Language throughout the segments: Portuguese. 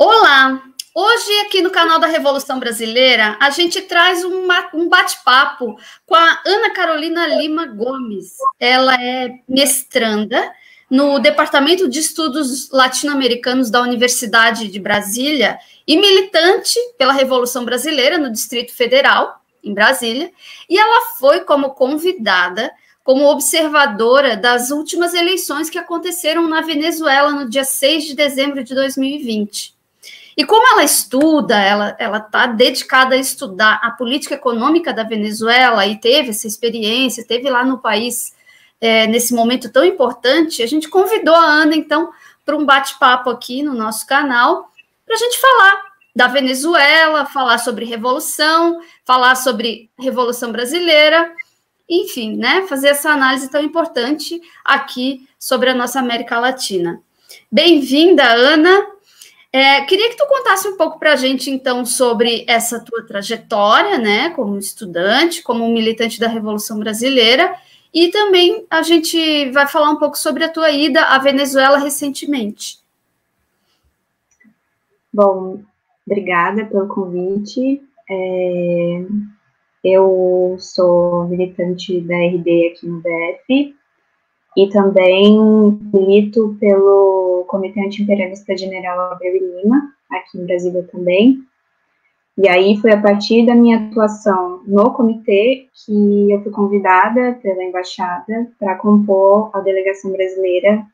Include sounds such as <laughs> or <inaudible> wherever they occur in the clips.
Olá! Hoje, aqui no canal da Revolução Brasileira, a gente traz uma, um bate-papo com a Ana Carolina Lima Gomes. Ela é mestranda no Departamento de Estudos Latino-Americanos da Universidade de Brasília e militante pela Revolução Brasileira no Distrito Federal, em Brasília. E ela foi como convidada como observadora das últimas eleições que aconteceram na Venezuela no dia 6 de dezembro de 2020. E como ela estuda, ela está dedicada a estudar a política econômica da Venezuela e teve essa experiência, teve lá no país é, nesse momento tão importante, a gente convidou a Ana, então, para um bate-papo aqui no nosso canal, para a gente falar da Venezuela, falar sobre revolução, falar sobre Revolução Brasileira, enfim, né, fazer essa análise tão importante aqui sobre a nossa América Latina. Bem-vinda, Ana. É, queria que tu contasse um pouco para a gente, então, sobre essa tua trajetória, né, como estudante, como militante da Revolução Brasileira, e também a gente vai falar um pouco sobre a tua ida à Venezuela recentemente. Bom, obrigada pelo convite. É, eu sou militante da RD aqui no DF, e também milito pelo Comitê Antiimperialista General Abreu Lima, aqui em Brasília também. E aí foi a partir da minha atuação no comitê que eu fui convidada pela embaixada para compor a delegação brasileira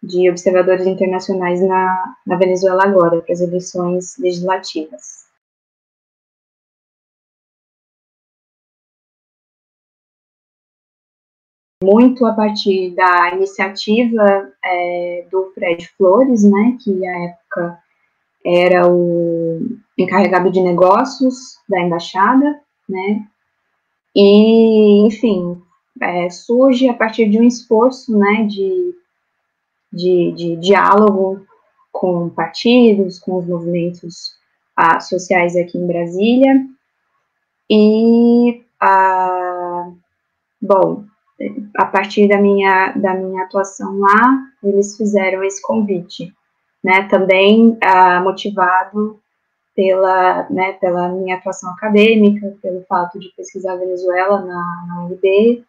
de observadores internacionais na, na Venezuela agora, para as eleições legislativas. Muito a partir da iniciativa é, do Fred Flores, né, que à época era o encarregado de negócios da embaixada, né, e, enfim, é, surge a partir de um esforço, né, de, de, de diálogo com partidos, com os movimentos ah, sociais aqui em Brasília, e, ah, bom, a partir da minha, da minha atuação lá, eles fizeram esse convite, né, também ah, motivado pela, né, pela minha atuação acadêmica, pelo fato de pesquisar a Venezuela na, na UNB,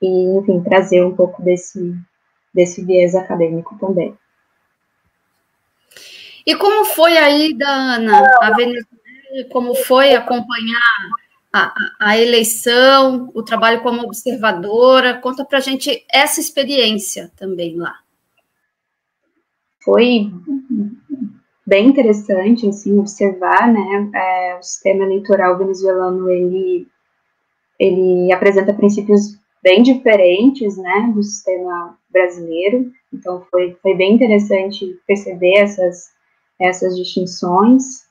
e, enfim, trazer um pouco desse, desse viés acadêmico também. E como foi aí, Ana, a Venezuela, como foi acompanhar a, a, eleição, o trabalho como observadora. Conta para a gente essa experiência também lá. Foi bem interessante, assim, observar, né, é, o sistema eleitoral venezuelano, ele, ele apresenta princípios bem diferentes, né, do sistema brasileiro, então foi, foi bem interessante perceber essas, essas distinções,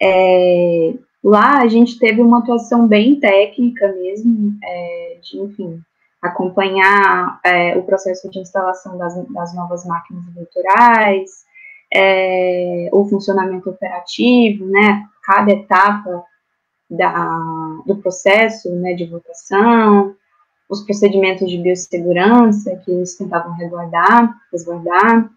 é, Lá a gente teve uma atuação bem técnica mesmo, é, de, enfim, acompanhar é, o processo de instalação das, das novas máquinas eleitorais, é, o funcionamento operativo, né, cada etapa da, do processo né, de votação, os procedimentos de biossegurança que eles tentavam resguardar, resguardar.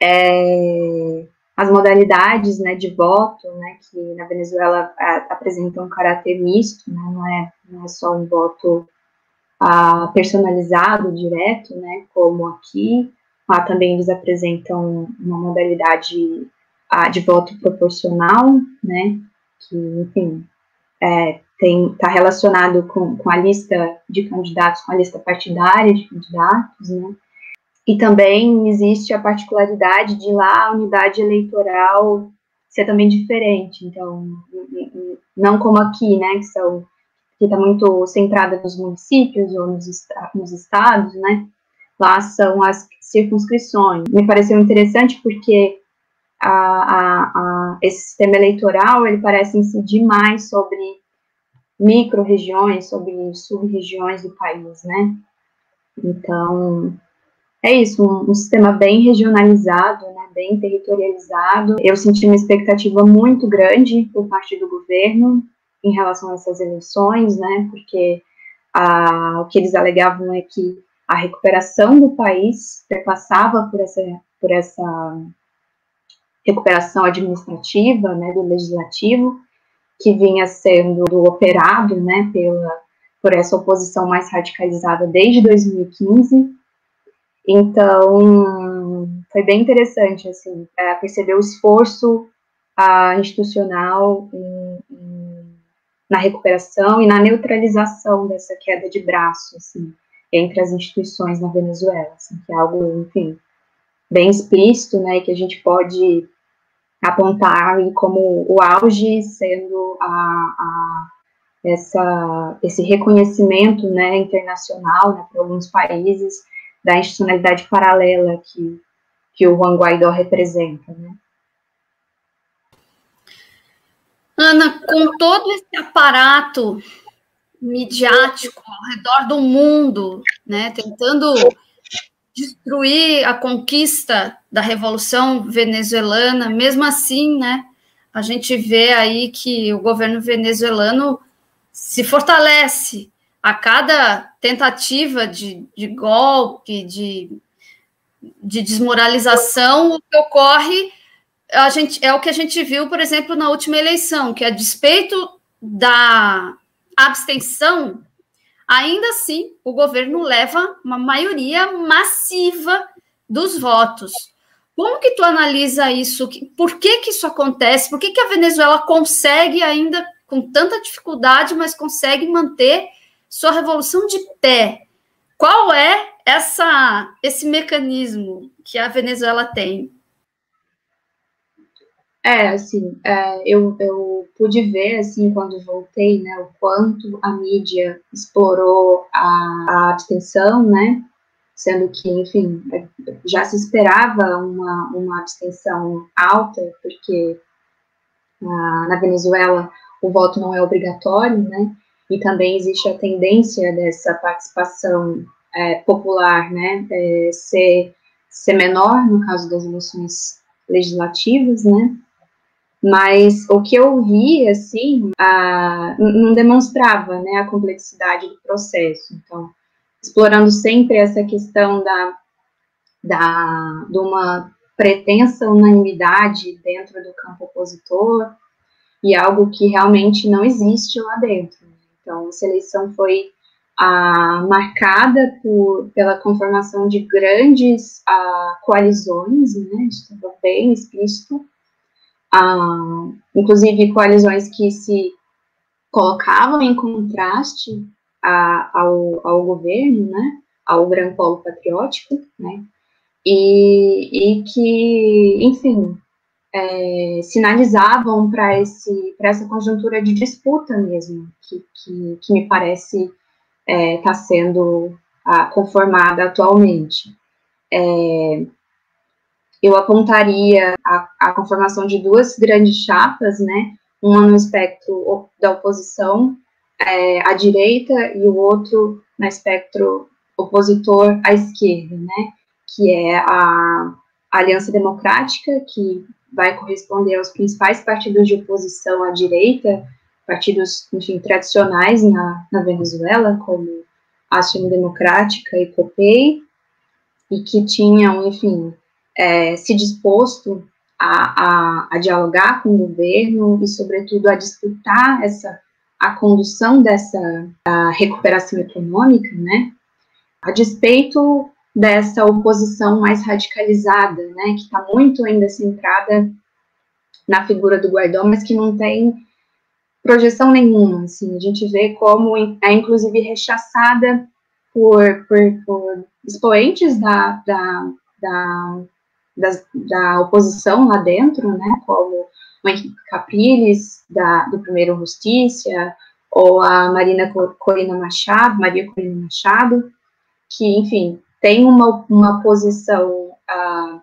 É, as modalidades né, de voto, né, que na Venezuela a, apresentam um caráter misto, né, não, é, não é só um voto a, personalizado, direto, né, como aqui, lá também eles apresentam uma modalidade a, de voto proporcional, né, que, enfim, é, está relacionado com, com a lista de candidatos, com a lista partidária de candidatos, né, e também existe a particularidade de lá a unidade eleitoral ser também diferente. Então, não como aqui, né, que são que está muito centrada nos municípios ou nos, nos estados, né? Lá são as circunscrições. Me pareceu interessante porque a, a, a, esse sistema eleitoral ele parece incidir mais sobre micro-regiões, sobre sub-regiões do país, né? Então, é isso, um, um, sistema bem regionalizado, né, bem territorializado. Eu senti uma expectativa muito grande por parte do governo em relação a essas eleições, né, porque a, o que eles alegavam é que a recuperação do país perpassava por essa, por essa recuperação administrativa, né, do legislativo, que vinha sendo operado, né, pela, por essa oposição mais radicalizada desde 2015. Então, foi bem interessante, assim, é, perceber o esforço a, institucional em, em, na recuperação e na neutralização dessa queda de braço, assim, entre as instituições na Venezuela, assim, que é algo, enfim, bem explícito, né, que a gente pode apontar como o auge sendo a, a essa, esse reconhecimento né, internacional né, para alguns países da institucionalidade paralela que, que o Juan Guaidó representa. Né. Ana, com todo esse aparato midiático ao redor do mundo, né, tentando destruir a conquista da revolução venezuelana, mesmo assim, né, a gente vê aí que o governo venezuelano se fortalece a cada tentativa de, de golpe, de, de desmoralização, o que ocorre a gente, é o que a gente viu, por exemplo, na última eleição, que a despeito da abstenção, ainda assim o governo leva uma maioria massiva dos votos. Como que tu analisa isso? Por que que isso acontece? Por que que a Venezuela consegue ainda com tanta dificuldade, mas consegue manter sua revolução de pé? Qual é essa esse mecanismo que a Venezuela tem? É, assim, é, eu, eu pude ver, assim, quando voltei, né, o quanto a mídia explorou a, a abstenção, né, sendo que, enfim, já se esperava uma, uma abstenção alta, porque ah, na Venezuela o voto não é obrigatório, né, e também existe a tendência dessa participação é, popular, né, é, ser, ser menor no caso das eleições legislativas, né, mas o que eu vi, assim, a, não demonstrava, né, a complexidade do processo. Então, explorando sempre essa questão da, da, de uma pretensa unanimidade dentro do campo opositor e algo que realmente não existe lá dentro. Então, essa eleição foi ah, marcada por, pela conformação de grandes ah, coalizões, né, estava bem explícito, ah, inclusive coalizões que se colocavam em contraste a, ao, ao governo, né, ao Gran Polo Patriótico, né, e, e que, enfim, é, sinalizavam para essa conjuntura de disputa mesmo, que, que, que me parece estar é, tá sendo ah, conformada atualmente. É, eu apontaria a, a, conformação de duas grandes chapas, né, uma no espectro da oposição é, à direita e o outro no espectro opositor à esquerda, né, que é a, a Aliança Democrática, que vai corresponder aos principais partidos de oposição à direita, partidos, enfim, tradicionais na, na Venezuela, como Ação Democrática e COPEI, e que tinham, enfim, é, se disposto a, a, a, dialogar com o governo e, sobretudo, a disputar essa a condução dessa a recuperação econômica, né, a despeito dessa oposição mais radicalizada, né, que está muito ainda centrada na figura do Guaidó, mas que não tem projeção nenhuma, assim, a gente vê como é inclusive rechaçada por, por, por expoentes da, da, da da, da oposição lá dentro, né, como o Henrique Capriles, da, do Primeiro Justiça, ou a Marina Corina Machado, Maria Corina Machado, que, enfim, tem uma, uma posição à,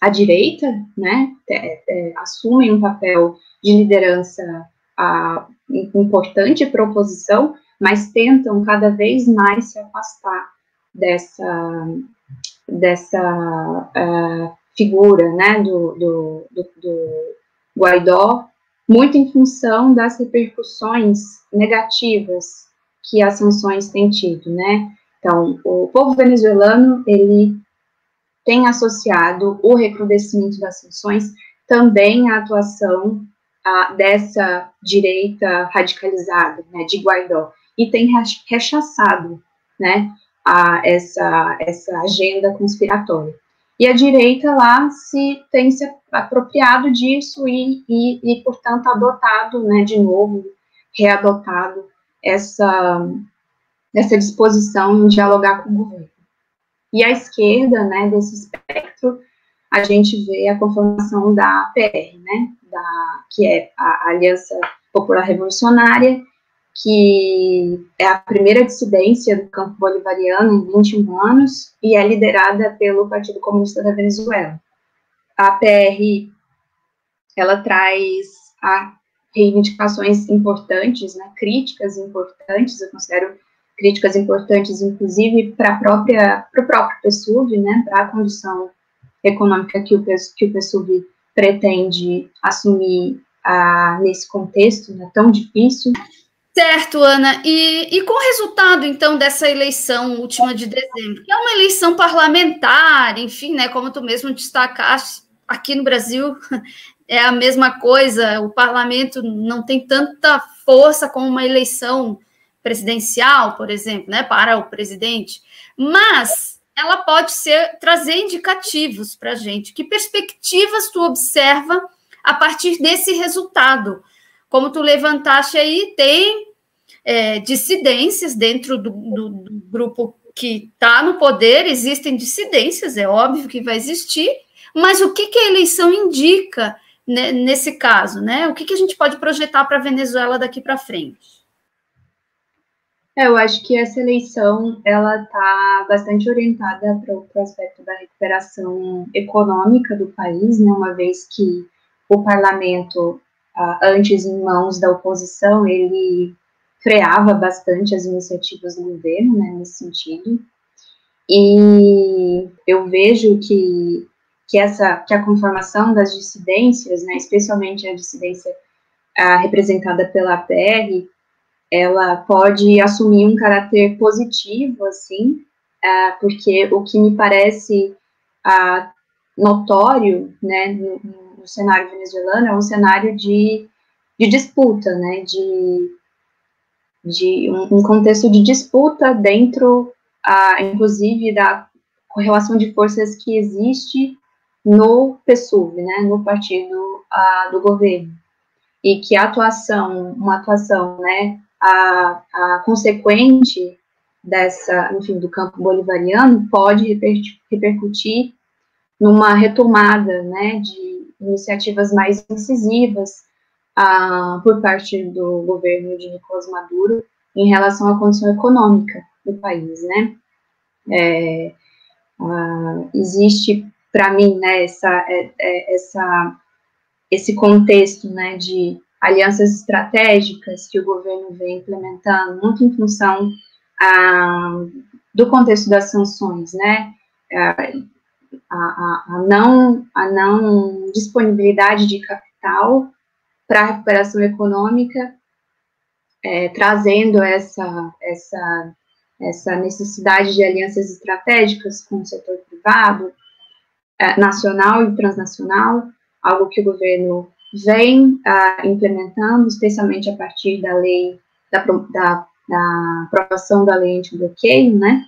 à direita, né, é, é, assumem um papel de liderança a, importante para a oposição, mas tentam cada vez mais se afastar dessa, dessa uh, figura né, do, do, do, do Guaidó, muito em função das repercussões negativas que as sanções têm tido, né? Então, o povo venezuelano, ele tem associado o recrudescimento das sanções também a atuação a, dessa direita radicalizada, né, de Guaidó, e tem rechaçado, né, a, essa, essa agenda conspiratória. E a direita lá se tem se apropriado disso e, e, e portanto, adotado, né, de novo, readotado essa, essa disposição em dialogar com o governo. E à esquerda, né, desse espectro, a gente vê a conformação da APR, né, da, que é a Aliança Popular Revolucionária, que é a primeira dissidência do campo bolivariano em 21 anos e é liderada pelo Partido Comunista da Venezuela. A APR, ela traz reivindicações importantes, né, críticas importantes, eu considero críticas importantes, inclusive para o próprio PSUV, né, para a condição econômica que o, que o PSUV pretende assumir ah, nesse contexto né, tão difícil. Certo, Ana. E, e com o resultado, então, dessa eleição última de dezembro, que é uma eleição parlamentar, enfim, né, como tu mesmo destacaste, aqui no Brasil <laughs> é a mesma coisa, o parlamento não tem tanta força como uma eleição presidencial, por exemplo, né, para o presidente, mas ela pode ser trazer indicativos para a gente. Que perspectivas tu observa a partir desse resultado? Como tu levantaste aí, tem é, dissidências dentro do, do, do grupo que está no poder, existem dissidências, é óbvio que vai existir, mas o que, que a eleição indica nesse caso, né? O que, que a gente pode projetar para a Venezuela daqui para frente? É, eu acho que essa eleição ela está bastante orientada para o aspecto da recuperação econômica do país, né? Uma vez que o parlamento, antes em mãos da oposição, ele freava bastante as iniciativas do governo, né? Nesse sentido. E eu vejo que que essa que a conformação das dissidências, né, especialmente a dissidência representada pela APR, ela pode assumir um caráter positivo, assim, a, porque o que me parece a, notório, né, no, no, cenário venezuelano é um cenário de, de disputa, né, de, de um, um contexto de disputa dentro, inclusive, da correlação de forças que existe no PSUV, né, no partido uh, do governo, e que a atuação, uma atuação, né, a, a consequente dessa, enfim, do campo bolivariano pode repercutir numa retomada, né, de iniciativas mais incisivas uh, por parte do governo de Nicolás Maduro em relação à condição econômica do país, né. É, uh, existe para mim, né, essa, é, é, essa, esse contexto, né, de alianças estratégicas que o governo vem implementando, muito em função ah, do contexto das sanções, né, a, a, a, não, a não disponibilidade de capital para a recuperação econômica, é, trazendo essa, essa, essa necessidade de alianças estratégicas com o setor privado, é, nacional e transnacional, algo que o governo vem uh, implementando, especialmente a partir da lei, da, da, da aprovação da lei anti-bloqueio, né,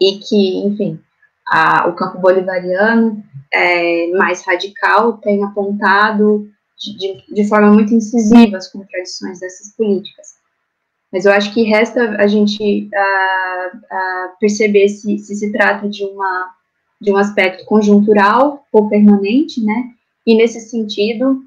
e que, enfim, a, o campo bolivariano é, mais radical tem apontado de, de, forma muito incisiva as contradições dessas políticas. Mas eu acho que resta a gente uh, uh, perceber se, se se trata de uma de um aspecto conjuntural ou permanente, né? E nesse sentido,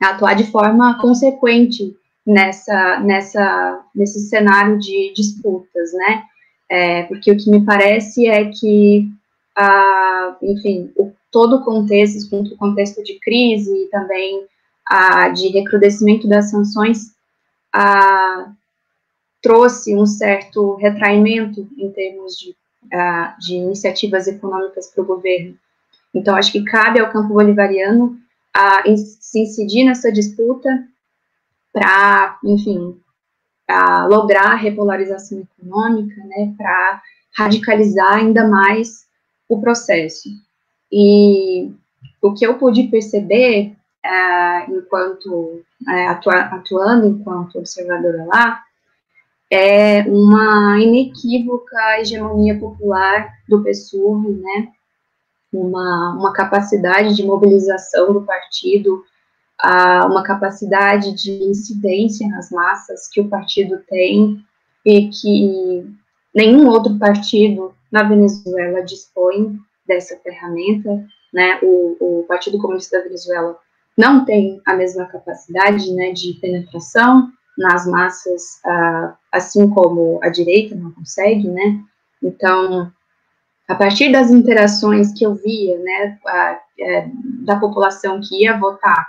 atuar de forma consequente nessa, nessa, nesse cenário de disputas, né? É, porque o que me parece é que, ah, enfim, o, todo o contexto, o contexto de crise e também ah, de recrudescimento das sanções, ah, trouxe um certo retraimento em termos de de iniciativas econômicas para o governo. Então, acho que cabe ao campo bolivariano uh, se incidir nessa disputa para, enfim, para lograr a repolarização econômica, né, para radicalizar ainda mais o processo. E o que eu pude perceber é, enquanto é, atua, atuando enquanto observadora lá é uma inequívoca hegemonia popular do PSUV, né? Uma, uma capacidade de mobilização do partido, a, uma capacidade de incidência nas massas que o partido tem e que nenhum outro partido na Venezuela dispõe dessa ferramenta, né? O, o Partido Comunista da Venezuela não tem a mesma capacidade, né, de penetração nas massas, uh, assim como a direita não consegue, né? Então, a partir das interações que eu via, né, a, é, da população que ia votar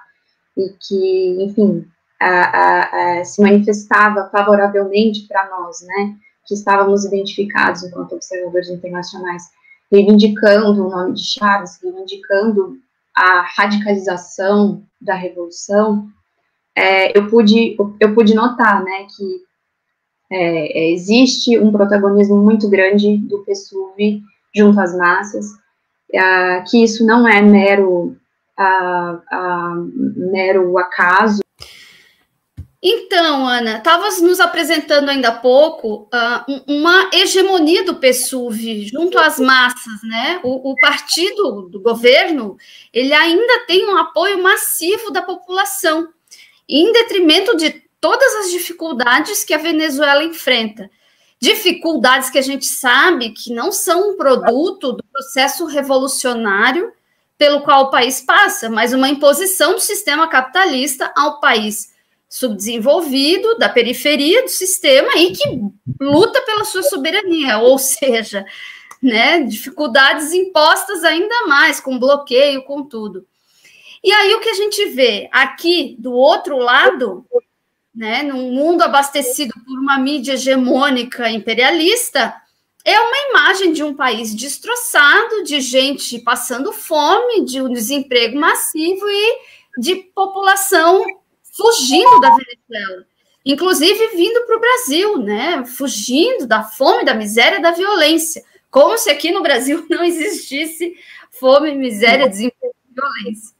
e que, enfim, a, a, se manifestava favoravelmente para nós, né, que estávamos identificados enquanto observadores internacionais, reivindicando o nome de Chaves, reivindicando a radicalização da revolução, é, eu pude eu pude notar, né, que é, é existe um protagonismo muito grande do PSUV junto às massas, é, que isso não é mero a, mero acaso, então, Ana, estavas nos apresentando ainda há pouco uh, uma hegemonia do PSUV junto às massas, né? O, o, partido do governo ele ainda tem um apoio massivo da população, em detrimento de todas as dificuldades que a Venezuela enfrenta. Dificuldades que a gente sabe que não são um produto do processo revolucionário pelo qual o país passa, mas uma imposição do sistema capitalista ao país subdesenvolvido, da periferia do sistema e que luta pela sua soberania, <laughs> ou seja, né, dificuldades impostas ainda mais, com bloqueio, com tudo. E aí o que a gente vê aqui do outro lado, né, num mundo abastecido por uma mídia hegemônica imperialista, é uma imagem de um país destroçado, de gente passando fome, de um desemprego massivo e de população fugindo da Venezuela, inclusive vindo para o Brasil, né? Fugindo da fome, da miséria, da violência, como se aqui no Brasil <laughs> não existisse fome, miséria, desemprego e violência.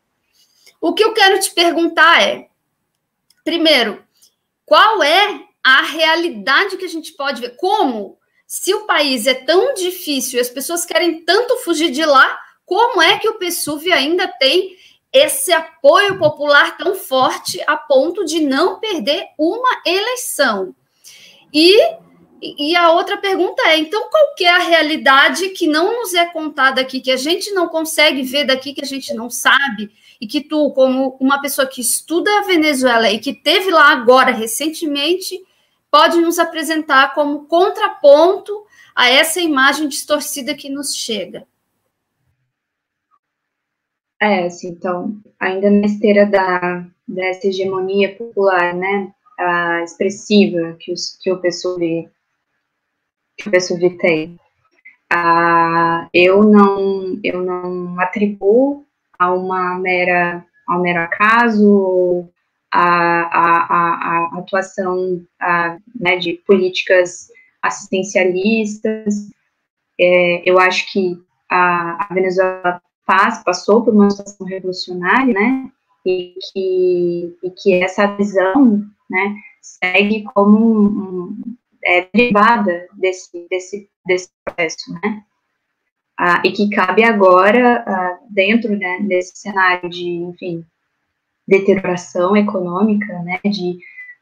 O que eu quero te perguntar é, primeiro, qual é a realidade que a gente pode ver? Como, se o país é tão difícil e as pessoas querem tanto fugir de lá, como é que o PSUV ainda tem esse apoio popular tão forte a ponto de não perder uma eleição. E, e a outra pergunta é: então, qual é a realidade que não nos é contada aqui, que a gente não consegue ver daqui, que a gente não sabe, e que tu, como uma pessoa que estuda a Venezuela e que teve lá agora recentemente, pode nos apresentar como contraponto a essa imagem distorcida que nos chega? É, assim, então, ainda na esteira da, dessa hegemonia popular, né, a expressiva que, os, que o PSUV, que o PSUV tem, a, eu não eu não atribuo a uma mera ao mero acaso a, a, a, atuação a, né, de políticas assistencialistas. É, eu acho que a, a Venezuela faz, passou por uma situação revolucionária, né, e que, e que essa visão, né, segue como um, um, é, derivada desse, desse, desse processo, né, ah, e que cabe agora, ah, dentro né, desse cenário de, enfim, deterioração econômica, né, de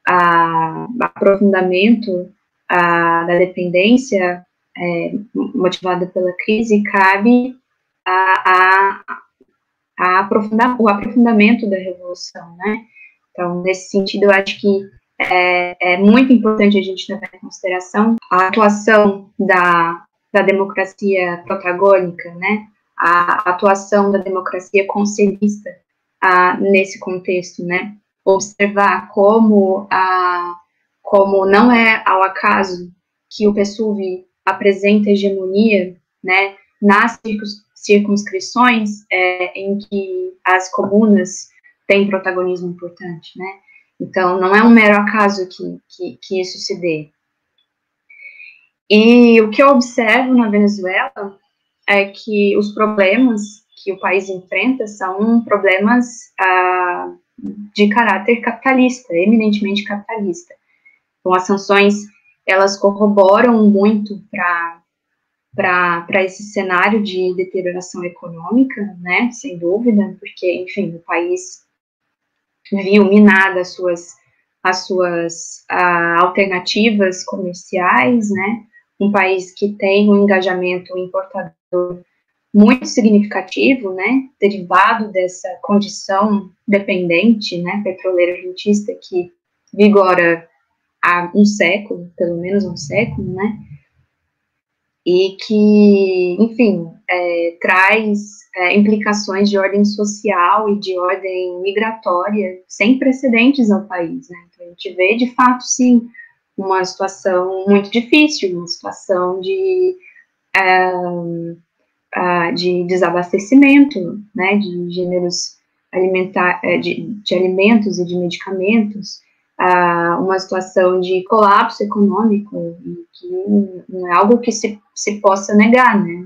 ah, aprofundamento ah, da dependência é, motivada pela crise, cabe a, a, a aprofundar, o aprofundamento da revolução, né? Então, nesse sentido, eu acho que é, é muito importante a gente levar em consideração a atuação da, da democracia protagônica, né? A atuação da democracia conselhista a, nesse contexto, né? Observar como, a, como não é ao acaso que o PSUV apresenta hegemonia, né? Nas circunscrições é, em que as comunas têm protagonismo importante, né? Então, não é um mero acaso que, que, que isso se dê. E o que eu observo na Venezuela é que os problemas que o país enfrenta são problemas ah, de caráter capitalista, eminentemente capitalista. Então, as sanções, elas corroboram muito para esse cenário de deterioração econômica, né, sem dúvida, porque, enfim, o país viu minada as suas, as suas ah, alternativas comerciais, né, um país que tem um engajamento importador muito significativo, né, derivado dessa condição dependente, né, petroleira rentista que vigora há um século, pelo menos um século, né, e que, enfim, é, traz é, implicações de ordem social e de ordem migratória sem precedentes ao país, né, então a gente vê, de fato, sim, uma situação muito difícil, uma situação de... É, uh, de desabastecimento, né, de gêneros alimentar, eh, de, de alimentos e de medicamentos, uh, uma situação de colapso econômico, que não é algo que se, se possa negar, né,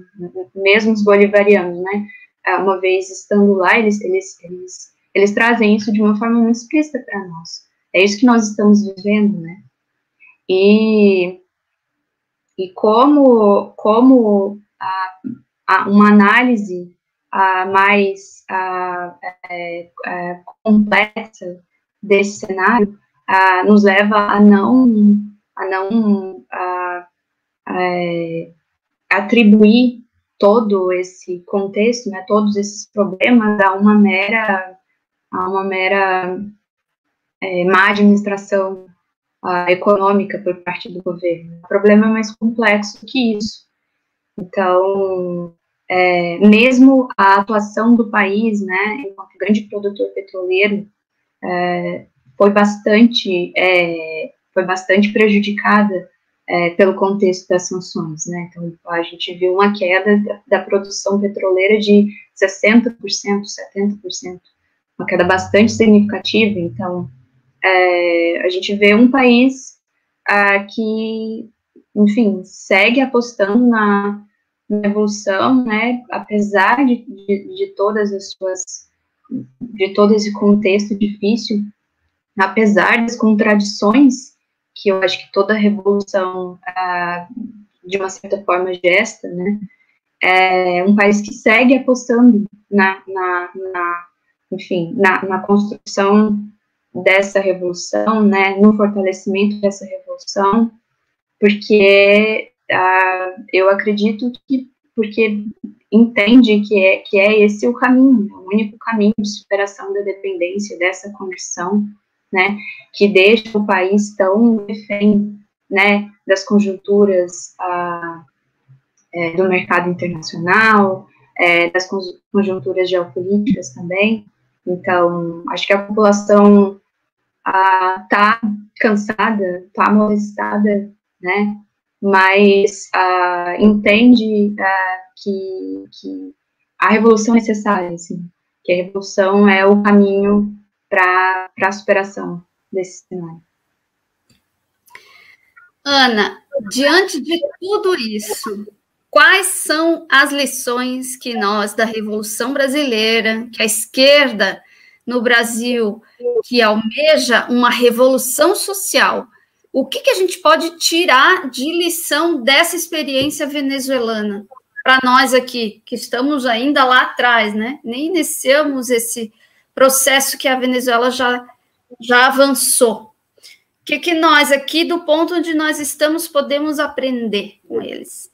mesmo os bolivarianos, né, uh, uma vez estando lá, eles, eles, eles, eles trazem isso de uma forma muito explícita para nós, é isso que nós estamos vivendo, né, e, e como, como a, uma análise uh, mais é, é, complexa desse cenário nos leva a não a não é, atribuir todo esse contexto, né, todos esses problemas a uma mera a uma mera é, má administração econômica por parte do governo. O problema é mais complexo que isso. Então, é, mesmo a atuação do país, né, enquanto grande produtor petroleiro, é, foi bastante é, foi bastante prejudicada é, pelo contexto das sanções, né? Então a gente viu uma queda da, da produção petroleira de 60%, 70%, uma queda bastante significativa. Então é, a gente vê um país ah, que, enfim, segue apostando na na evolução, né, apesar de, de, de, todas as suas, de todo esse contexto difícil, apesar das contradições que eu acho que toda revolução, ah, de uma certa forma, gesta, né, é um país que segue apostando na, na, na enfim, na, na construção dessa revolução, né, no fortalecimento dessa revolução, porque uh, eu acredito que porque entende que é, que é esse o caminho, o único caminho de superação da dependência dessa condição, né, que deixa o país tão refém, né, das conjunturas uh, é, do mercado internacional, é, das conjunturas geopolíticas também. Então, acho que a população está uh, cansada, está molestada, né, mas uh, entende uh, que, que, a revolução é necessária, assim, que a revolução é o caminho para a superação desse cenário. Ana, diante de tudo isso, quais são as lições que nós da Revolução Brasileira, que a esquerda no Brasil, que almeja uma revolução social, o que, que a gente pode tirar de lição dessa experiência venezuelana para nós aqui, que estamos ainda lá atrás, né? Nem iniciamos esse processo que a Venezuela já, já avançou. O que, que nós aqui, do ponto onde nós estamos, podemos aprender com eles?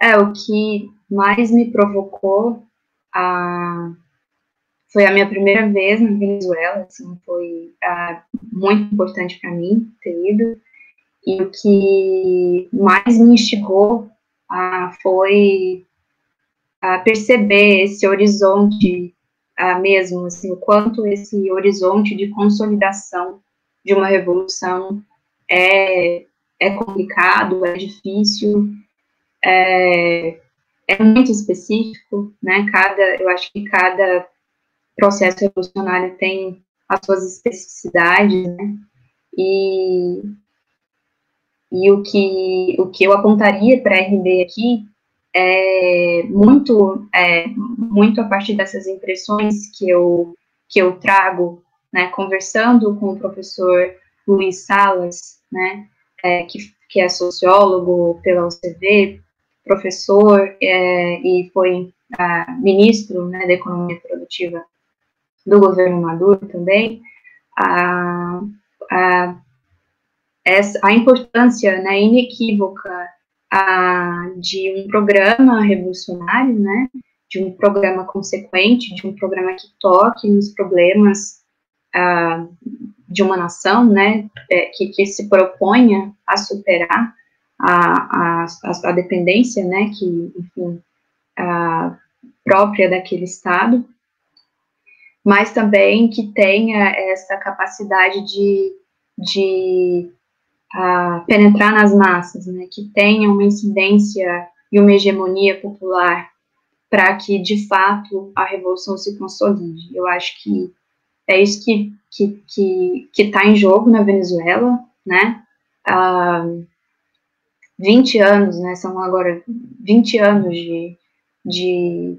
É, o que mais me provocou a foi a minha primeira vez na Venezuela, assim, foi uh, muito importante para mim ter ido. E o que mais me instigou uh, foi uh, perceber esse horizonte mesmo, assim, o quanto esse horizonte de consolidação de uma revolução é, é complicado, é difícil, é, é muito específico, né? Cada, eu acho que cada processo revolucionário tem as suas especificidades, né? E, e o, que, o que eu apontaria para a RD aqui é, muito, é, muito a partir dessas impressões que eu, que eu trago, né, conversando com o professor Luiz Salas, né, é, que, que é sociólogo pela UCV, professor é, e foi ah, ministro né, da economia produtiva do governo Maduro também, a, a, essa, a importância né, inequívoca a, de um programa revolucionário, né, de um programa consequente, de um programa que toque nos problemas a, de uma nação, né, é, que, que se proponha a superar a, a, a, dependência, né, que, enfim, a, própria daquele Estado, mas também que tenha essa capacidade de, de uh, penetrar nas massas, né, que tenha uma incidência e uma hegemonia popular para que, de fato, a revolução se consolide. Eu acho que é isso que está que, que, que tá em jogo na Venezuela, né, uh, 20 anos, né, são agora 20 anos de, de,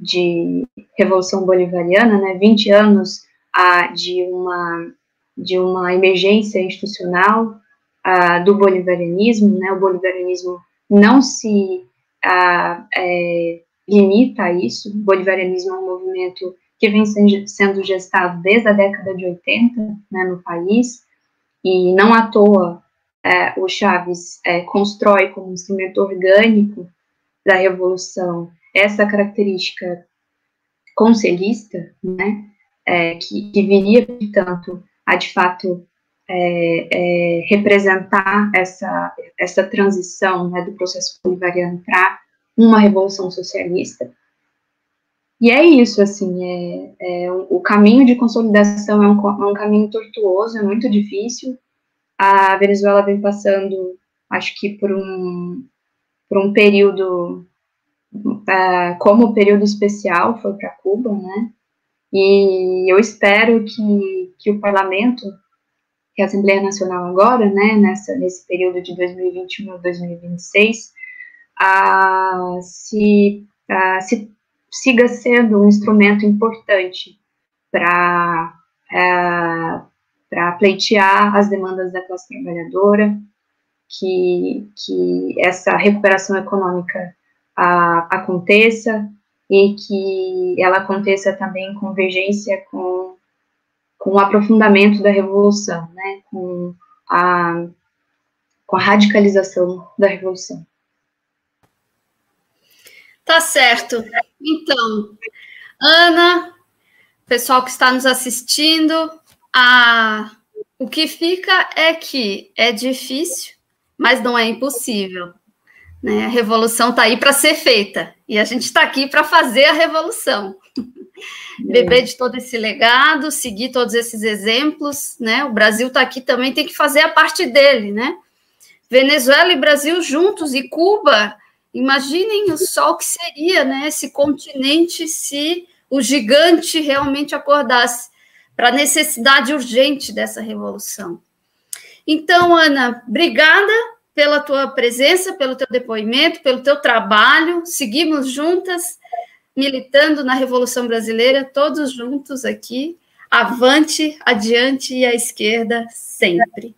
de Revolução Bolivariana, né, 20 anos ah, de, uma, de uma emergência institucional ah, do bolivarianismo, né, o bolivarianismo não se ah, é, limita a isso, o bolivarianismo é um movimento que vem sendo gestado desde a década de 80 né, no país, e não à toa é, o Chaves é, constrói como instrumento orgânico da revolução essa característica conselhista, né, é, que, que, viria, portanto, a de fato é, é, representar essa, essa transição né, do processo bolivariano para uma revolução socialista. E é isso, assim, é, é, o caminho de consolidação é um, é um caminho tortuoso, é muito difícil, a Venezuela vem passando, acho que por um, por um período, uh, como período especial, foi para Cuba, né? E eu espero que, que o parlamento, que a Assembleia Nacional agora, né, nessa, nesse período de 2021 a 2026, uh, se, uh, se siga sendo um instrumento importante para uh, para pleitear as demandas da classe trabalhadora, que, que essa recuperação econômica a, aconteça e que ela aconteça também em convergência com, com o aprofundamento da revolução, né, com a, com a radicalização da revolução. Tá certo. Então, Ana, pessoal que está nos assistindo, a, o que fica é que é difícil, mas não é impossível. Né? A revolução está aí para ser feita e a gente está aqui para fazer a revolução. <laughs> É. Beber de todo esse legado, seguir todos esses exemplos, né? O Brasil está aqui também, tem que fazer a parte dele, né? Venezuela e Brasil juntos e Cuba, imaginem o sol que seria, né? Esse continente se o gigante realmente acordasse para a necessidade urgente dessa revolução. Então, Ana, obrigada pela tua presença, pelo teu depoimento, pelo teu trabalho. Seguimos juntas, militando na Revolução Brasileira, todos juntos aqui. Avante, adiante e à esquerda sempre.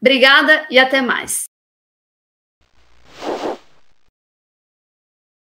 Obrigada e até mais.